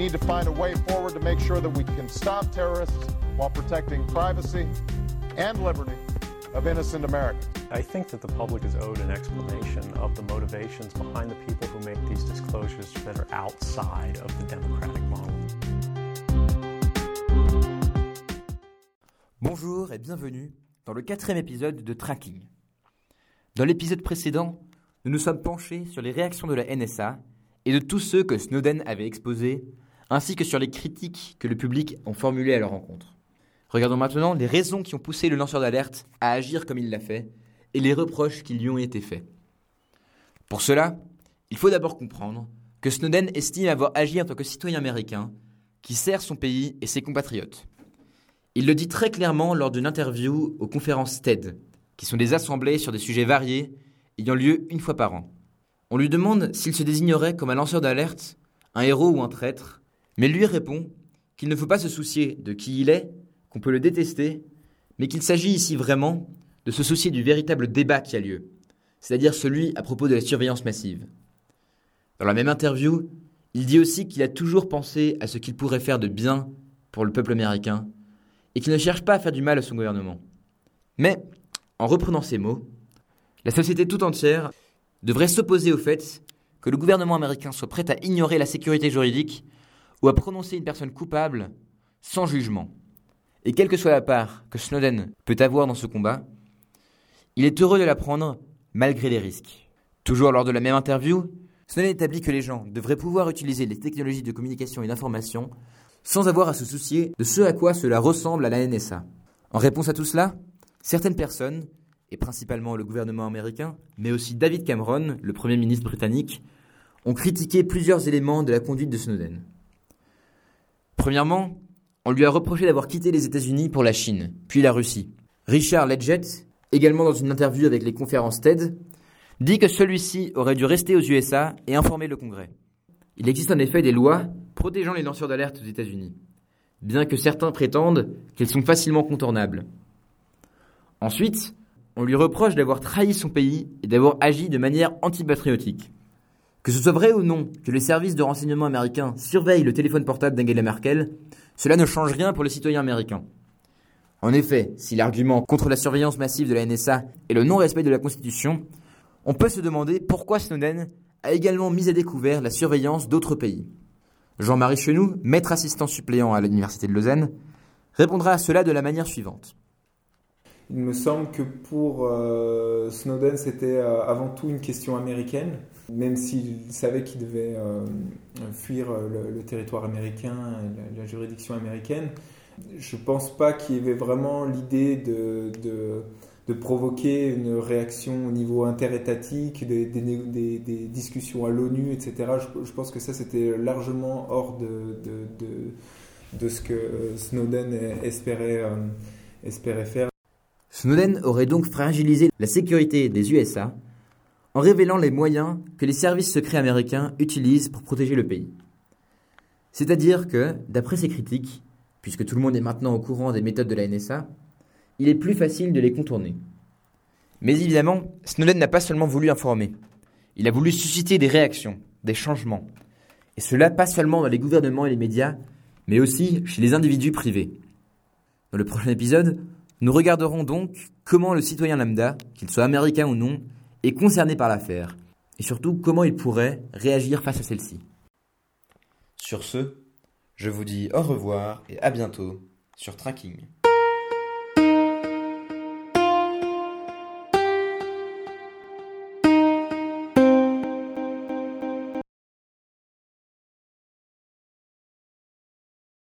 need to find a way forward to make sure that we can stop terrorists while protecting privacy and liberty of innocent Americans. I think that the public is owed an explanation of the motivations behind the people who make these disclosures that are outside of the democratic model. Bonjour et bienvenue dans le quatrième épisode de Tracking. Dans l'épisode précédent, nous nous sommes penchés sur les réactions de la NSA et de tous ceux que Snowden avait exposés, ainsi que sur les critiques que le public ont formulées à leur rencontre. Regardons maintenant les raisons qui ont poussé le lanceur d'alerte à agir comme il l'a fait et les reproches qui lui ont été faits. Pour cela, il faut d'abord comprendre que Snowden estime avoir agi en tant que citoyen américain qui sert son pays et ses compatriotes. Il le dit très clairement lors d'une interview aux conférences TED, qui sont des assemblées sur des sujets variés ayant lieu une fois par an. On lui demande s'il se désignerait comme un lanceur d'alerte, un héros ou un traître, mais lui répond qu'il ne faut pas se soucier de qui il est, qu'on peut le détester, mais qu'il s'agit ici vraiment de se soucier du véritable débat qui a lieu, c'est-à-dire celui à propos de la surveillance massive. Dans la même interview, il dit aussi qu'il a toujours pensé à ce qu'il pourrait faire de bien pour le peuple américain et qu'il ne cherche pas à faire du mal à son gouvernement. Mais, en reprenant ces mots, la société tout entière devrait s'opposer au fait que le gouvernement américain soit prêt à ignorer la sécurité juridique ou à prononcer une personne coupable sans jugement. Et quelle que soit la part que Snowden peut avoir dans ce combat, il est heureux de la prendre malgré les risques. Toujours lors de la même interview, Snowden établit que les gens devraient pouvoir utiliser les technologies de communication et d'information sans avoir à se soucier de ce à quoi cela ressemble à la NSA. En réponse à tout cela, certaines personnes, et principalement le gouvernement américain, mais aussi David Cameron, le Premier ministre britannique, ont critiqué plusieurs éléments de la conduite de Snowden. Premièrement, on lui a reproché d'avoir quitté les États-Unis pour la Chine, puis la Russie. Richard Ledgett, également dans une interview avec les conférences TED, dit que celui-ci aurait dû rester aux USA et informer le Congrès. Il existe en effet des lois protégeant les lanceurs d'alerte aux États-Unis, bien que certains prétendent qu'elles sont facilement contournables. Ensuite, on lui reproche d'avoir trahi son pays et d'avoir agi de manière antipatriotique. Que ce soit vrai ou non que les services de renseignement américains surveillent le téléphone portable d'Angela Merkel, cela ne change rien pour les citoyens américains. En effet, si l'argument contre la surveillance massive de la NSA est le non-respect de la Constitution, on peut se demander pourquoi Snowden a également mis à découvert la surveillance d'autres pays. Jean-Marie Chenoux, maître assistant suppléant à l'Université de Lausanne, répondra à cela de la manière suivante. Il me semble que pour euh, Snowden, c'était euh, avant tout une question américaine, même s'il savait qu'il devait euh, fuir le, territoire américain, la, juridiction américaine. Je ne pense pas qu'il y avait vraiment l'idée de, de, provoquer une réaction au niveau interétatique, des, des, discussions à l'ONU, etc. Je, je, pense que ça, c'était largement hors de, de, ce que Snowden espérait, espérait faire. Snowden aurait donc fragilisé la sécurité des USA en révélant les moyens que les services secrets américains utilisent pour protéger le pays. C'est-à-dire que, d'après ces critiques, puisque tout le monde est maintenant au courant des méthodes de la NSA, il est plus facile de les contourner. Mais évidemment, Snowden n'a pas seulement voulu informer, il a voulu susciter des réactions, des changements. Et cela pas seulement dans les gouvernements et les médias, mais aussi chez les individus privés. Dans le prochain épisode, nous regarderons donc comment le citoyen lambda, qu'il soit américain ou non, est concerné par l'affaire, et surtout comment il pourrait réagir face à celle-ci. Sur ce, je vous dis au revoir et à bientôt sur Tracking.